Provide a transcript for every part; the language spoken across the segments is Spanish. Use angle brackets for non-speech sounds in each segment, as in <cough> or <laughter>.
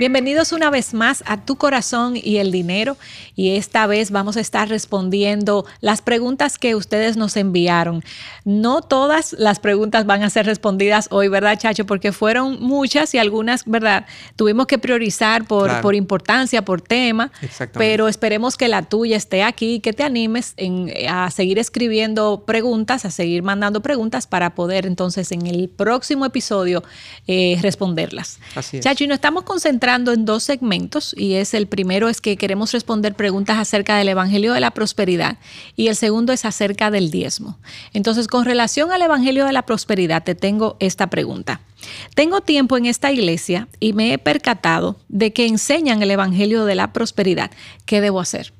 Bienvenidos una vez más a Tu Corazón y el Dinero y esta vez vamos a estar respondiendo las preguntas que ustedes nos enviaron. No todas las preguntas van a ser respondidas hoy, ¿verdad, Chacho? Porque fueron muchas y algunas, ¿verdad? Tuvimos que priorizar por, por importancia, por tema, pero esperemos que la tuya esté aquí, que te animes a seguir escribiendo preguntas, a seguir mandando preguntas para poder entonces en el próximo episodio eh, responderlas. Así es. Chacho, y nos estamos concentrando en dos segmentos y es el primero es que queremos responder preguntas acerca del Evangelio de la Prosperidad y el segundo es acerca del diezmo. Entonces, con relación al Evangelio de la Prosperidad, te tengo esta pregunta. Tengo tiempo en esta iglesia y me he percatado de que enseñan el Evangelio de la Prosperidad. ¿Qué debo hacer?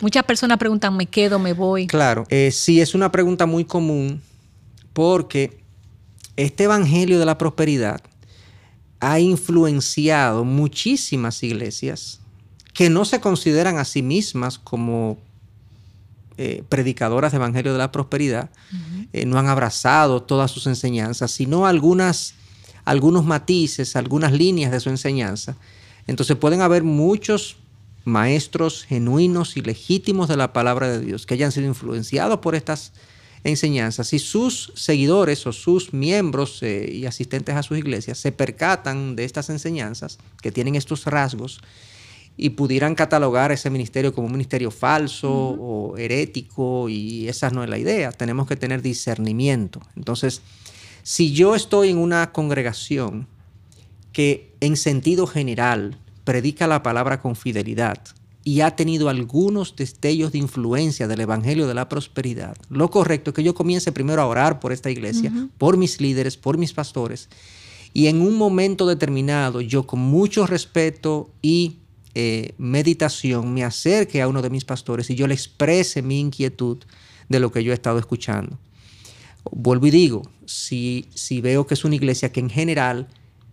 Muchas personas preguntan, ¿me quedo, me voy? Claro, eh, sí, es una pregunta muy común porque este Evangelio de la Prosperidad ha influenciado muchísimas iglesias que no se consideran a sí mismas como eh, predicadoras de Evangelio de la Prosperidad, eh, no han abrazado todas sus enseñanzas, sino algunas, algunos matices, algunas líneas de su enseñanza. Entonces pueden haber muchos maestros genuinos y legítimos de la palabra de Dios que hayan sido influenciados por estas enseñanzas, y sus seguidores o sus miembros eh, y asistentes a sus iglesias se percatan de estas enseñanzas que tienen estos rasgos y pudieran catalogar ese ministerio como un ministerio falso o herético y esa no es la idea. Tenemos que tener discernimiento. Entonces, si yo estoy en una congregación que en sentido general predica la palabra con fidelidad, y ha tenido algunos destellos de influencia del Evangelio de la Prosperidad, lo correcto es que yo comience primero a orar por esta iglesia, por mis líderes, por mis pastores, y en un momento determinado yo con mucho respeto y eh, meditación me acerque a uno de mis pastores y yo le exprese mi inquietud de lo que yo he estado escuchando. Vuelvo y digo, si, si veo que es una iglesia que en general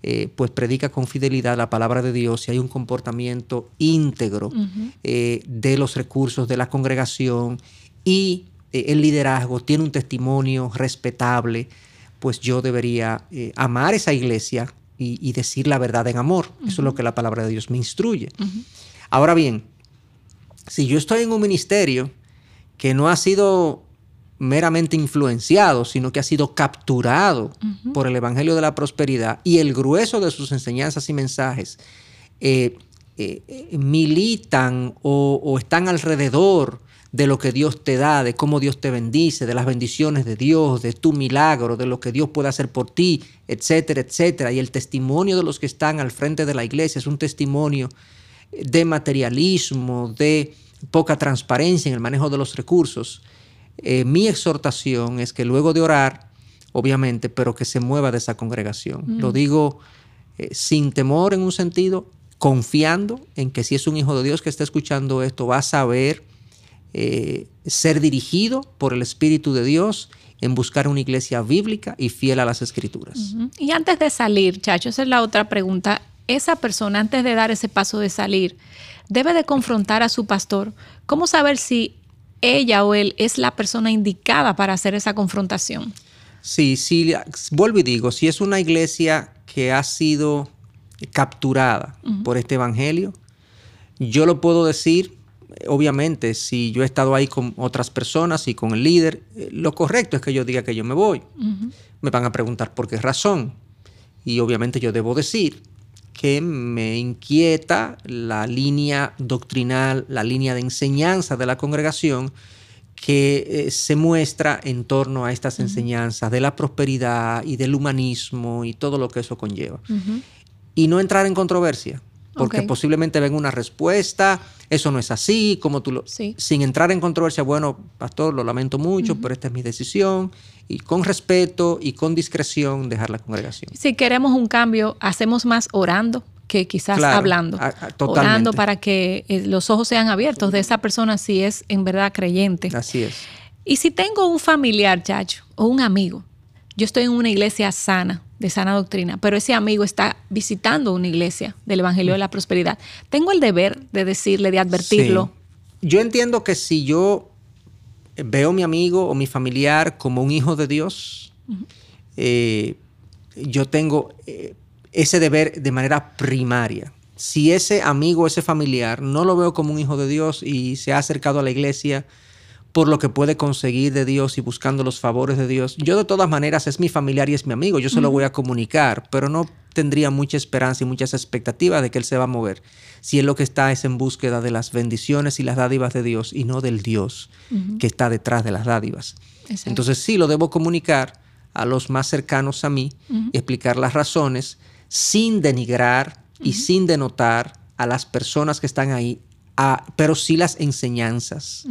eh, pues predica con fidelidad la palabra de Dios y hay un comportamiento íntegro eh, de los recursos de la congregación y eh, el liderazgo tiene un testimonio respetable, pues yo debería amar esa iglesia y, decir la verdad en amor. Eso es lo que la palabra de Dios me instruye. Ahora bien, si yo estoy en un ministerio que no ha sido meramente influenciado, sino que ha sido capturado por el Evangelio de la Prosperidad y el grueso de sus enseñanzas y mensajes eh, eh, militan o, están alrededor de lo que Dios te da, de cómo Dios te bendice, de las bendiciones de Dios, de tu milagro, de lo que Dios puede hacer por ti, etcétera, etcétera. Y el testimonio de los que están al frente de la iglesia es un testimonio de materialismo, de poca transparencia en el manejo de los recursos. Eh, mi exhortación es que luego de orar, obviamente, pero que se mueva de esa congregación. Lo digo eh, sin temor en un sentido, confiando en que si es un hijo de Dios que está escuchando esto, va a saber eh, ser dirigido por el Espíritu de Dios en buscar una iglesia bíblica y fiel a las escrituras. Y antes de salir, Chacho, esa es la otra pregunta. Esa persona, antes de dar ese paso de salir, debe de confrontar a su pastor. ¿Cómo saber si ella o él es la persona indicada para hacer esa confrontación. Sí, sí, vuelvo y digo, si es una iglesia que ha sido capturada por este evangelio, yo lo puedo decir, obviamente, si yo he estado ahí con otras personas y con el líder, eh, lo correcto es que yo diga que yo me voy. Me van a preguntar por qué razón. Y obviamente yo debo decir, que me inquieta la línea doctrinal, la línea de enseñanza de la congregación que eh, se muestra en torno a estas enseñanzas de la prosperidad y del humanismo y todo lo que eso conlleva. Y no entrar en controversia, porque posiblemente venga una respuesta, eso no es así, como tú lo... Sin entrar en controversia, bueno, pastor, lo lamento mucho, pero esta es mi decisión, y con respeto y con discreción dejar la congregación. Si queremos un cambio, hacemos más orando que quizás hablando. orando para que eh, los ojos sean abiertos de esa persona si es en verdad creyente. Así es. Y si tengo un familiar, chacho, o un amigo, yo estoy en una iglesia sana, de sana doctrina, pero ese amigo está visitando una iglesia del Evangelio de la Prosperidad. Tengo el deber de decirle, de advertirlo. Yo entiendo que si yo veo a mi amigo o mi familiar como un hijo de Dios, eh, yo tengo eh, ese deber de manera primaria. Si ese amigo, ese familiar, no lo veo como un hijo de Dios y se ha acercado a la iglesia por lo que puede conseguir de Dios y buscando los favores de Dios, yo de todas maneras es mi familiar y es mi amigo, yo se lo voy a comunicar, pero no tendría mucha esperanza y muchas expectativas de que él se va a mover si él lo que está es en búsqueda de las bendiciones y las dádivas de Dios y no del Dios que está detrás de las dádivas. Entonces sí lo debo comunicar a los más cercanos a mí y explicar las razones sin denigrar y sin denotar a las personas que están ahí, pero sí las enseñanzas.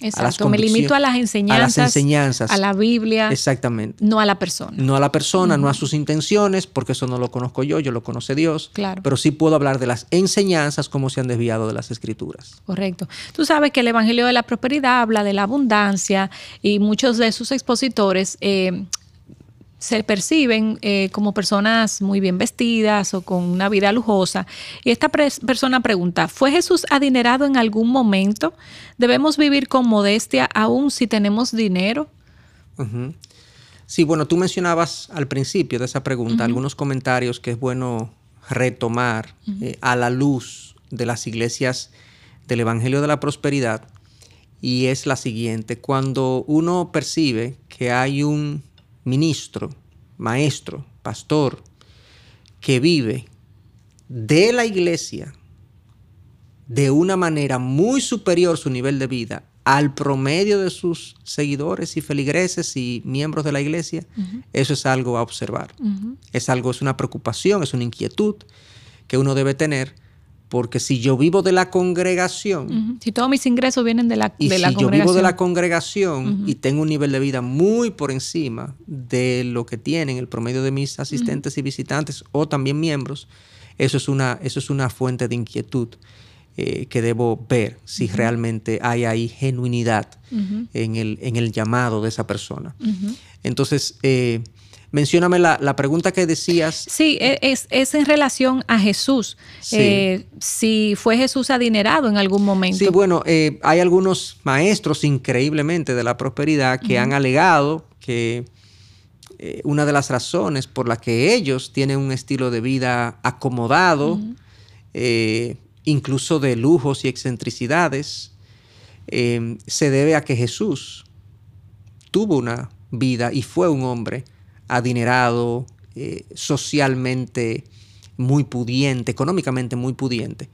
Exacto, me limito a las enseñanzas. A las enseñanzas. A la Biblia. Exactamente. No a la persona. No a la persona, no a sus intenciones, porque eso no lo conozco yo, yo lo conoce Dios. Claro. Pero sí puedo hablar de las enseñanzas, cómo se han desviado de las escrituras. Correcto. Tú sabes que el Evangelio de la Prosperidad habla de la abundancia y muchos de sus expositores eh, se perciben eh, como personas muy bien vestidas o con una vida lujosa. Y esta persona pregunta, ¿fue Jesús adinerado en algún momento? ¿Debemos vivir con modestia aún si tenemos dinero? Sí, bueno, tú mencionabas al principio de esa pregunta algunos comentarios que es bueno retomar eh, a la luz de las iglesias del Evangelio de la Prosperidad. Y es la siguiente, cuando uno percibe que hay un ministro, maestro, pastor, que vive de la iglesia de una manera muy superior su nivel de vida al promedio de sus seguidores y feligreses y miembros de la iglesia, eso es algo a observar. Es algo, es una preocupación, es una inquietud que uno debe tener porque si yo vivo de la congregación. Si todos mis ingresos vienen de la, y si yo vivo de la congregación. y tengo un nivel de vida muy por encima de lo que tienen el promedio de mis asistentes y visitantes o también miembros, eso es una, eso es una fuente de inquietud eh, que debo ver si realmente hay ahí genuinidad en, el, en el llamado de esa persona. Entonces, eh, Mencióname la, pregunta que decías. Sí, e, es, en relación a Jesús. Eh, si fue Jesús adinerado en algún momento. Sí, bueno, eh, hay algunos maestros increíblemente de la prosperidad que han alegado que eh, una de las razones por las que ellos tienen un estilo de vida acomodado, incluso de lujos y excentricidades, se debe a que Jesús tuvo una vida y fue un hombre adinerado, eh, socialmente muy pudiente, económicamente muy pudiente.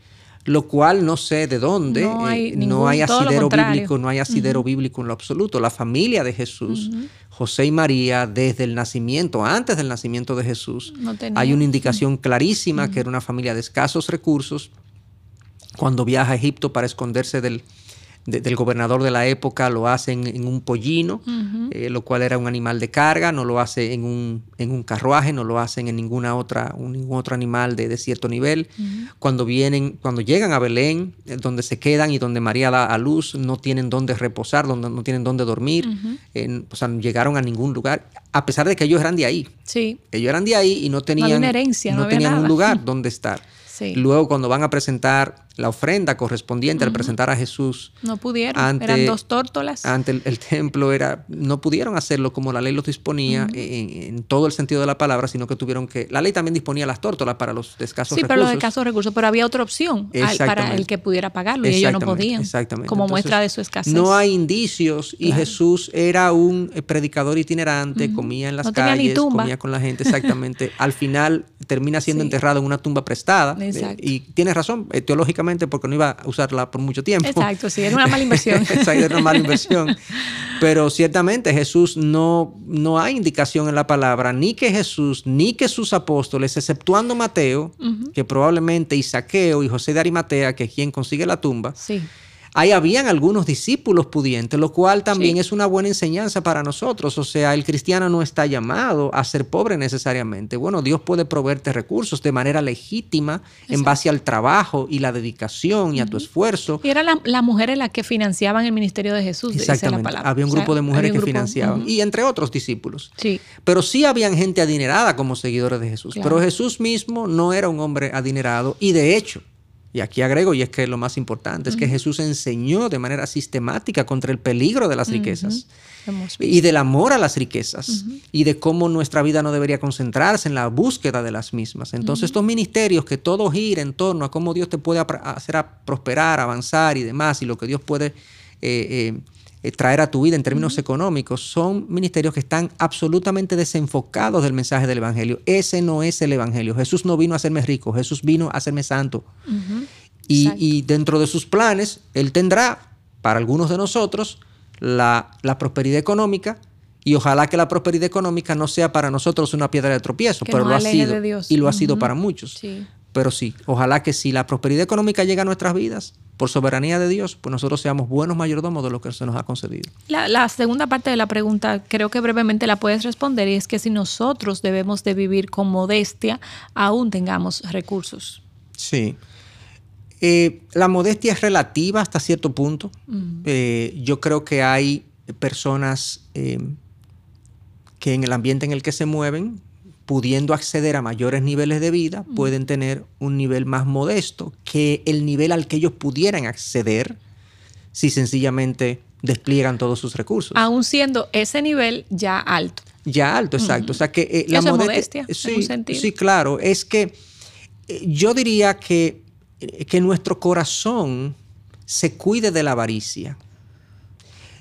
Lo cual no sé de dónde, no hay, eh, asidero bíblico, no hay asidero bíblico en lo absoluto. La familia de Jesús, José y María, desde el nacimiento, antes del nacimiento de Jesús, hay una indicación clarísima que era una familia de escasos recursos. Cuando viaja a Egipto para esconderse del, del gobernador de la época lo hace en, un pollino, eh, lo cual era un animal de carga, no lo hace en un, en un carruaje, no lo hacen en ninguna otra, ningún otro animal de, cierto nivel. Cuando vienen, cuando llegan a Belén, eh, donde se quedan y donde María da a luz, no tienen dónde reposar, donde, no tienen dónde dormir, o sea, no llegaron a ningún lugar, a pesar de que ellos eran de ahí. Sí. Ellos eran de ahí y no tenían, herencia, no, tenían un lugar <laughs> donde estar. Luego, cuando van a presentar la ofrenda correspondiente al presentar a Jesús. No pudieron, eran dos tórtolas. Ante el, templo era, no pudieron hacerlo como la ley los disponía en, todo el sentido de la palabra, sino que tuvieron que, la ley también disponía las tórtolas para los escasos recursos. Sí, para los escasos recursos, pero había otra opción para el que pudiera pagarlo y ellos no podían. Exactamente. Como muestra de su escasez. No hay indicios y Jesús era un predicador itinerante, comía en las calles, comía con la gente, exactamente. <laughs> al final termina siendo enterrado en una tumba prestada. Eh, y tiene razón, eh, porque no iba a usarla por mucho tiempo. Exacto, sí, era una mala inversión. <laughs> era una mala inversión. Pero ciertamente Jesús no, no hay indicación en la palabra, ni que Jesús, ni que sus apóstoles, exceptuando Mateo, que probablemente y Saqueo y José de Arimatea, que es quien consigue la tumba, sí Ahí habían algunos discípulos pudientes, lo cual también es una buena enseñanza para nosotros. O sea, el cristiano no está llamado a ser pobre necesariamente. Bueno, Dios puede proveerte recursos de manera legítima en base al trabajo y la dedicación y a tu esfuerzo. Y eran las mujeres las que financiaban el ministerio de Jesús. Exactamente. la Había un grupo de mujeres que financiaban. Y entre otros discípulos. Sí. Pero sí habían gente adinerada como seguidores de Jesús. Pero Jesús mismo no era un hombre adinerado y de hecho Y aquí agrego, y es que lo más importante, es que Jesús enseñó de manera sistemática contra el peligro de las riquezas y del amor a las riquezas y de cómo nuestra vida no debería concentrarse en la búsqueda de las mismas. Entonces estos ministerios que todo gira en torno a cómo Dios te puede hacer a prosperar, avanzar y demás, y lo que Dios puede... Eh, eh, traer a tu vida en términos económicos, son ministerios que están absolutamente desenfocados del mensaje del Evangelio. Ese no es el Evangelio. Jesús no vino a hacerme rico, Jesús vino a hacerme santo. y, dentro de sus planes, Él tendrá para algunos de nosotros la, prosperidad económica, y ojalá que la prosperidad económica no sea para nosotros una piedra de tropiezo, pero lo ha sido. Y lo ha sido para muchos. Pero sí, ojalá que si la prosperidad económica llega a nuestras vidas, por soberanía de Dios, pues nosotros seamos buenos mayordomos de lo que se nos ha concedido. La, segunda parte de la pregunta creo que brevemente la puedes responder y es que si nosotros debemos de vivir con modestia, aún tengamos recursos. Sí. Eh, la modestia es relativa hasta cierto punto. Eh, yo creo que hay personas eh, que en el ambiente en el que se mueven pudiendo acceder a mayores niveles de vida, pueden tener un nivel más modesto que el nivel al que ellos pudieran acceder si sencillamente despliegan todos sus recursos. Aún siendo ese nivel ya alto. Ya alto, exacto. O sea que eh, la modestia, sí, sí, claro. Es que eh, yo diría que, eh, que nuestro corazón se cuide de la avaricia.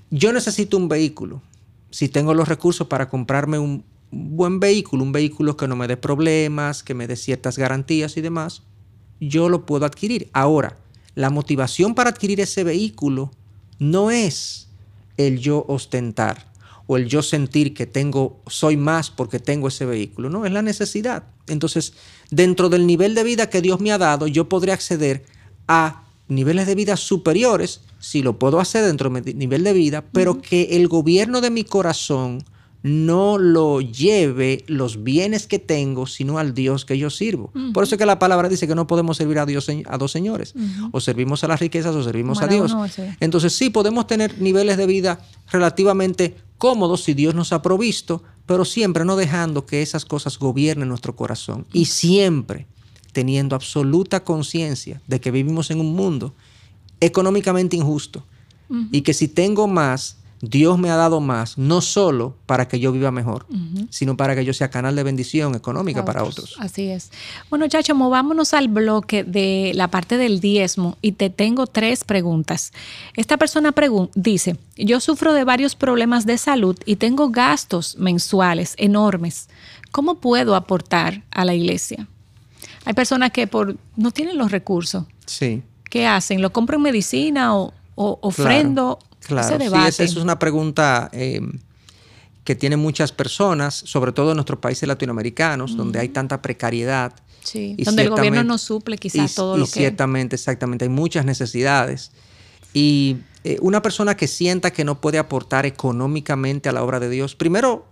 Yo necesito un vehículo. Si tengo los recursos para comprarme un, buen vehículo, un vehículo que no me dé problemas, que me dé ciertas garantías y demás, yo lo puedo adquirir. Ahora, la motivación para adquirir ese vehículo no es el yo ostentar o el yo sentir que tengo soy más porque tengo ese vehículo, no, es la necesidad. Entonces, dentro del nivel de vida que Dios me ha dado, yo podré acceder a niveles de vida superiores si lo puedo hacer dentro de mi nivel de vida, pero que el gobierno de mi corazón no lo lleve los bienes que tengo, sino al Dios que yo sirvo. Por eso es que la palabra dice que no podemos servir a, Dios, a dos señores. O servimos a las riquezas o servimos a Dios. Entonces sí, podemos tener niveles de vida relativamente cómodos si Dios nos ha provisto, pero siempre no dejando que esas cosas gobiernen nuestro corazón. Y siempre teniendo absoluta conciencia de que vivimos en un mundo económicamente injusto. Y que si tengo más, Dios me ha dado más, no solo para que yo viva mejor, sino para que yo sea canal de bendición económica para otros. Así es. Bueno, Chacho, movámonos al bloque de la parte del diezmo y te tengo tres preguntas. Esta persona dice, yo sufro de varios problemas de salud y tengo gastos mensuales enormes. ¿Cómo puedo aportar a la iglesia? Hay personas que por, no tienen los recursos. Sí. ¿Qué hacen? ¿Lo compran medicina o, ofrendo? Claro, sí, esa es una pregunta eh, que tienen muchas personas, sobre todo en nuestros países latinoamericanos, donde hay tanta precariedad. Sí, donde el gobierno no suple quizás todo lo y ciertamente, exactamente, hay muchas necesidades. Y eh, una persona que sienta que no puede aportar económicamente a la obra de Dios, primero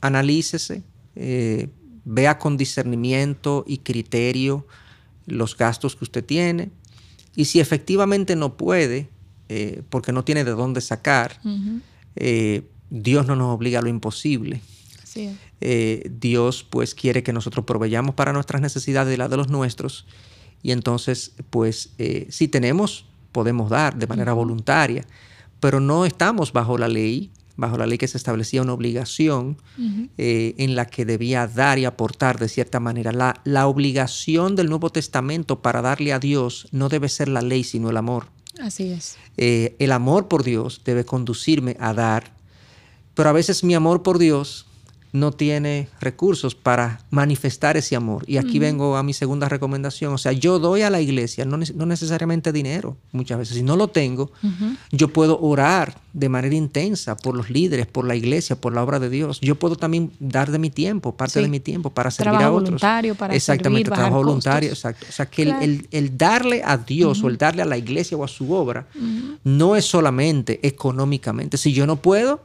analícese, eh, vea con discernimiento y criterio los gastos que usted tiene. Y si efectivamente no puede, eh, porque no tiene de dónde sacar. Eh, Dios no nos obliga a lo imposible. Eh, Dios pues quiere que nosotros proveyamos para nuestras necesidades y las de los nuestros. Y entonces pues si tenemos, podemos dar de manera voluntaria, pero no estamos bajo la ley, bajo la ley que se establecía una obligación en la que debía dar y aportar de cierta manera. La, la obligación del Nuevo Testamento para darle a Dios no debe ser la ley, sino el amor. Así es. Eh, el amor por Dios debe conducirme a dar, pero a veces mi amor por Dios no tiene recursos para manifestar ese amor. Y aquí vengo a mi segunda recomendación. O sea, yo doy a la iglesia, no, necesariamente dinero, muchas veces. Si no lo tengo, yo puedo orar de manera intensa por los líderes, por la iglesia, por la obra de Dios. Yo puedo también dar de mi tiempo, parte de mi tiempo, para servir a otros. voluntario, para Exactamente, servir, trabajo voluntario, exacto. O sea, que el, darle a Dios o el darle a la iglesia o a su obra no es solamente económicamente. Si yo no puedo,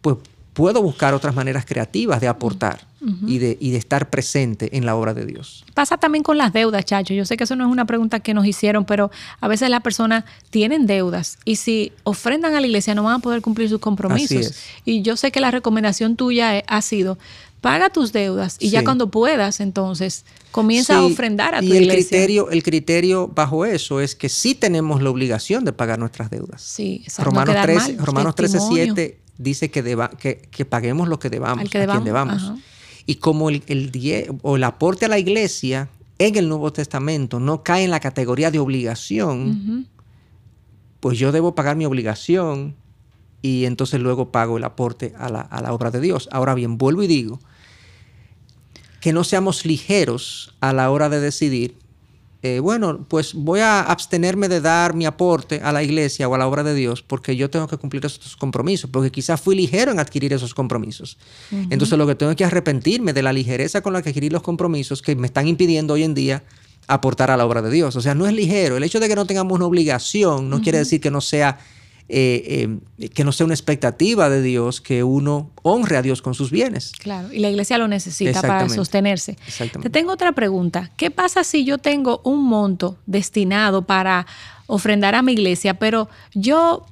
pues puedo buscar otras maneras creativas de aportar y, de, y de estar presente en la obra de Dios. Pasa también con las deudas, Chacho. Yo sé que eso no es una pregunta que nos hicieron, pero a veces las personas tienen deudas y si ofrendan a la iglesia no van a poder cumplir sus compromisos. Y yo sé que la recomendación tuya ha sido paga tus deudas y ya cuando puedas, entonces comienza a ofrendar a tu y el iglesia. Criterio, el criterio bajo eso es que sí tenemos la obligación de pagar nuestras deudas. Sí, Romanos, 13, Romanos 13, 7 dice que, deba, que, paguemos lo que debamos, a quien debamos. Y como el, el, o el aporte a la iglesia en el Nuevo Testamento no cae en la categoría de obligación, pues yo debo pagar mi obligación y entonces luego pago el aporte a la, a la obra de Dios. Ahora bien, vuelvo y digo, que no seamos ligeros a la hora de decidir, eh, bueno, pues voy a abstenerme de dar mi aporte a la iglesia o a la obra de Dios porque yo tengo que cumplir esos compromisos, porque quizás fui ligero en adquirir esos compromisos. Entonces lo que tengo que arrepentirme de la ligereza con la que adquirí los compromisos que me están impidiendo hoy en día aportar a la obra de Dios. O sea, no es ligero. El hecho de que no tengamos una obligación no quiere decir que no sea eh, eh, que no sea una expectativa de Dios que uno honre a Dios con sus bienes. Claro, y la iglesia lo necesita para sostenerse. Te tengo otra pregunta. ¿Qué pasa si yo tengo un monto destinado para ofrendar a mi iglesia, pero yo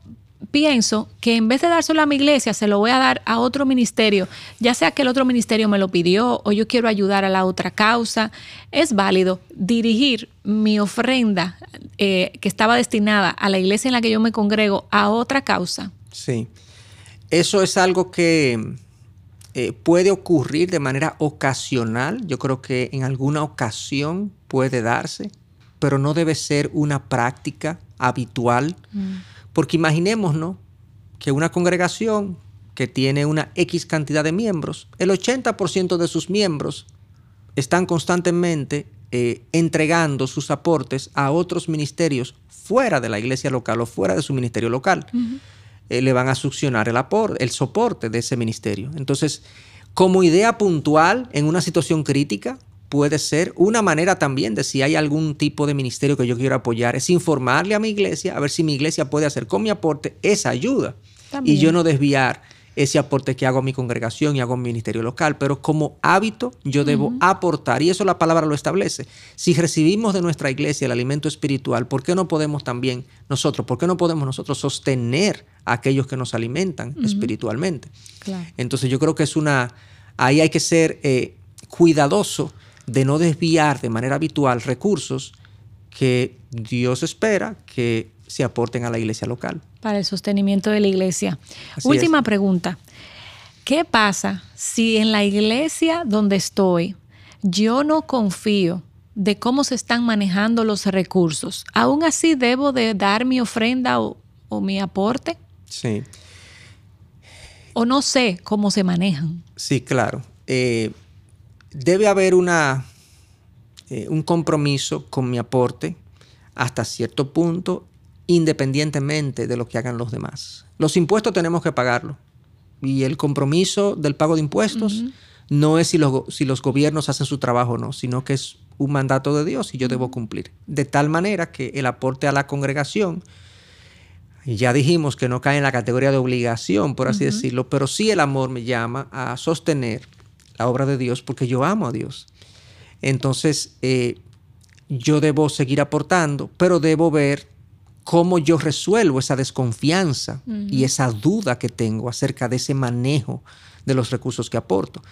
pienso que en vez de dárselo a mi iglesia, se lo voy a dar a otro ministerio, ya sea que el otro ministerio me lo pidió o yo quiero ayudar a la otra causa, es válido dirigir mi ofrenda eh, que estaba destinada a la iglesia en la que yo me congrego a otra causa. Sí, eso es algo que eh, puede ocurrir de manera ocasional, yo creo que en alguna ocasión puede darse, pero no debe ser una práctica habitual. Mm. Porque imaginémonos que una congregación que tiene una X cantidad de miembros, el 80% de sus miembros están constantemente eh, entregando sus aportes a otros ministerios fuera de la iglesia local o fuera de su ministerio local. Eh, le van a succionar el, aporte, el soporte de ese ministerio. Entonces, como idea puntual en una situación crítica, puede ser una manera también de si hay algún tipo de ministerio que yo quiero apoyar, es informarle a mi iglesia a ver si mi iglesia puede hacer con mi aporte esa ayuda. Y yo no desviar ese aporte que hago a mi congregación y hago a mi ministerio local, pero como hábito yo debo aportar y eso la palabra lo establece. Si recibimos de nuestra iglesia el alimento espiritual, ¿por qué no podemos también nosotros, por qué no podemos nosotros sostener a aquellos que nos alimentan espiritualmente? Entonces yo creo que es una, ahí hay que ser eh, cuidadoso de no desviar de manera habitual recursos que Dios espera que se aporten a la iglesia local. Para el sostenimiento de la iglesia. Última pregunta. ¿Qué pasa si en la iglesia donde estoy yo no confío de cómo se están manejando los recursos? ¿Aún así debo de dar mi ofrenda o, mi aporte? Sí. ¿O no sé cómo se manejan? Sí, claro. Eh, debe haber una, eh, un compromiso con mi aporte hasta cierto punto, independientemente de lo que hagan los demás. Los impuestos tenemos que pagarlo. Y el compromiso del pago de impuestos no es si los, si los gobiernos hacen su trabajo o no, sino que es un mandato de Dios y yo debo cumplir. De tal manera que el aporte a la congregación, ya dijimos que no cae en la categoría de obligación, por así decirlo, pero sí el amor me llama a sostener la obra de Dios porque yo amo a Dios. Entonces, eh, yo debo seguir aportando, pero debo ver cómo yo resuelvo esa desconfianza y esa duda que tengo acerca de ese manejo de los recursos que aporto.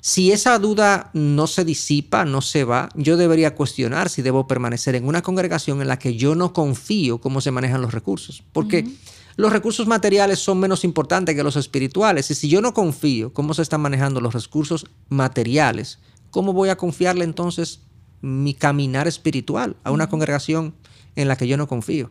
Si esa duda no se disipa, no se va, yo debería cuestionar si debo permanecer en una congregación en la que yo no confío cómo se manejan los recursos. Porque los recursos materiales son menos importantes que los espirituales. Y si yo no confío cómo se están manejando los recursos materiales, ¿cómo voy a confiarle entonces mi caminar espiritual a una congregación en la que yo no confío?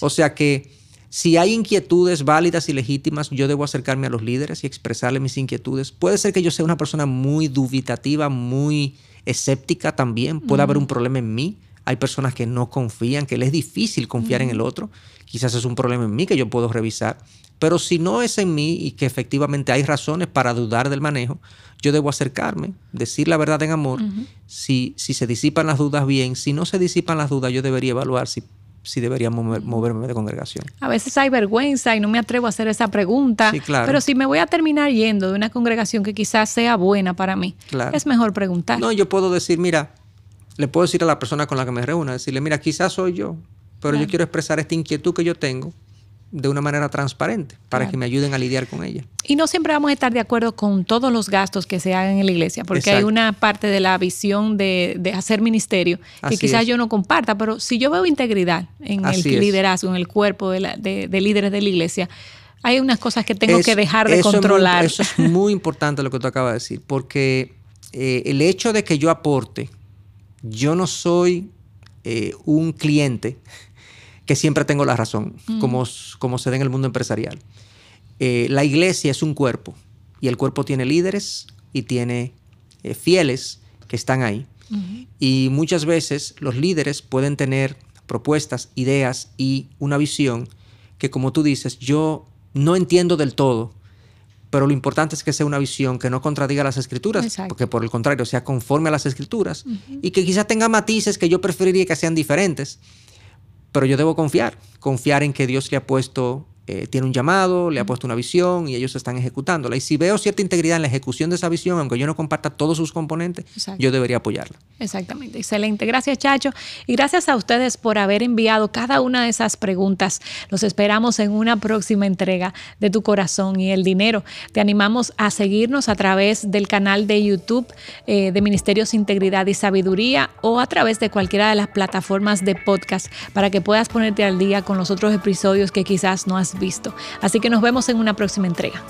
O sea que si hay inquietudes válidas y legítimas, yo debo acercarme a los líderes y expresarle mis inquietudes. Puede ser que yo sea una persona muy dubitativa, muy escéptica también. Puede haber un problema en mí. Hay personas que no confían, que les es difícil confiar en el otro. Quizás es un problema en mí que yo puedo revisar. Pero si no es en mí y que efectivamente hay razones para dudar del manejo, yo debo acercarme, decir la verdad en amor. si, si se disipan las dudas bien, si no se disipan las dudas, yo debería evaluar si si debería moverme de congregación. A veces hay vergüenza y no me atrevo a hacer esa pregunta. Sí, claro. Pero si me voy a terminar yendo de una congregación que quizás sea buena para mí, es mejor preguntar. No, yo puedo decir, mira, le puedo decir a la persona con la que me reúna, decirle, mira, quizás soy yo, pero yo quiero expresar esta inquietud que yo tengo de una manera transparente para que me ayuden a lidiar con ella. Y no siempre vamos a estar de acuerdo con todos los gastos que se hagan en la iglesia, porque hay una parte de la visión de, hacer ministerio que quizás yo no comparta, pero si yo veo integridad en el liderazgo, en el cuerpo de, líderes de la iglesia, hay unas cosas que tengo que dejar de controlar. eso es muy importante lo que tú acabas de decir, porque eh, el hecho de que yo aporte, yo no soy eh, un cliente que siempre tengo la razón, mm. como, como se da en el mundo empresarial. Eh, la iglesia es un cuerpo y el cuerpo tiene líderes y tiene eh, fieles que están ahí. Y muchas veces los líderes pueden tener propuestas, ideas y una visión que, como tú dices, yo no entiendo del todo, pero lo importante es que sea una visión que no contradiga las escrituras, porque por el contrario sea conforme a las escrituras y que quizás tenga matices que yo preferiría que sean diferentes, pero yo debo confiar, confiar en que Dios le ha puesto eh, tiene un llamado, le ha puesto una visión y ellos están ejecutándola. Y si veo cierta integridad en la ejecución de esa visión, aunque yo no comparta todos sus componentes, yo debería apoyarla. Exactamente, excelente. Gracias, Chacho. Y gracias a ustedes por haber enviado cada una de esas preguntas. Los esperamos en una próxima entrega de Tu Corazón y el Dinero. Te animamos a seguirnos a través del canal de YouTube eh, de Ministerios Integridad y Sabiduría o a través de cualquiera de las plataformas de podcast para que puedas ponerte al día con los otros episodios que quizás no has visto. Así que nos vemos en una próxima entrega.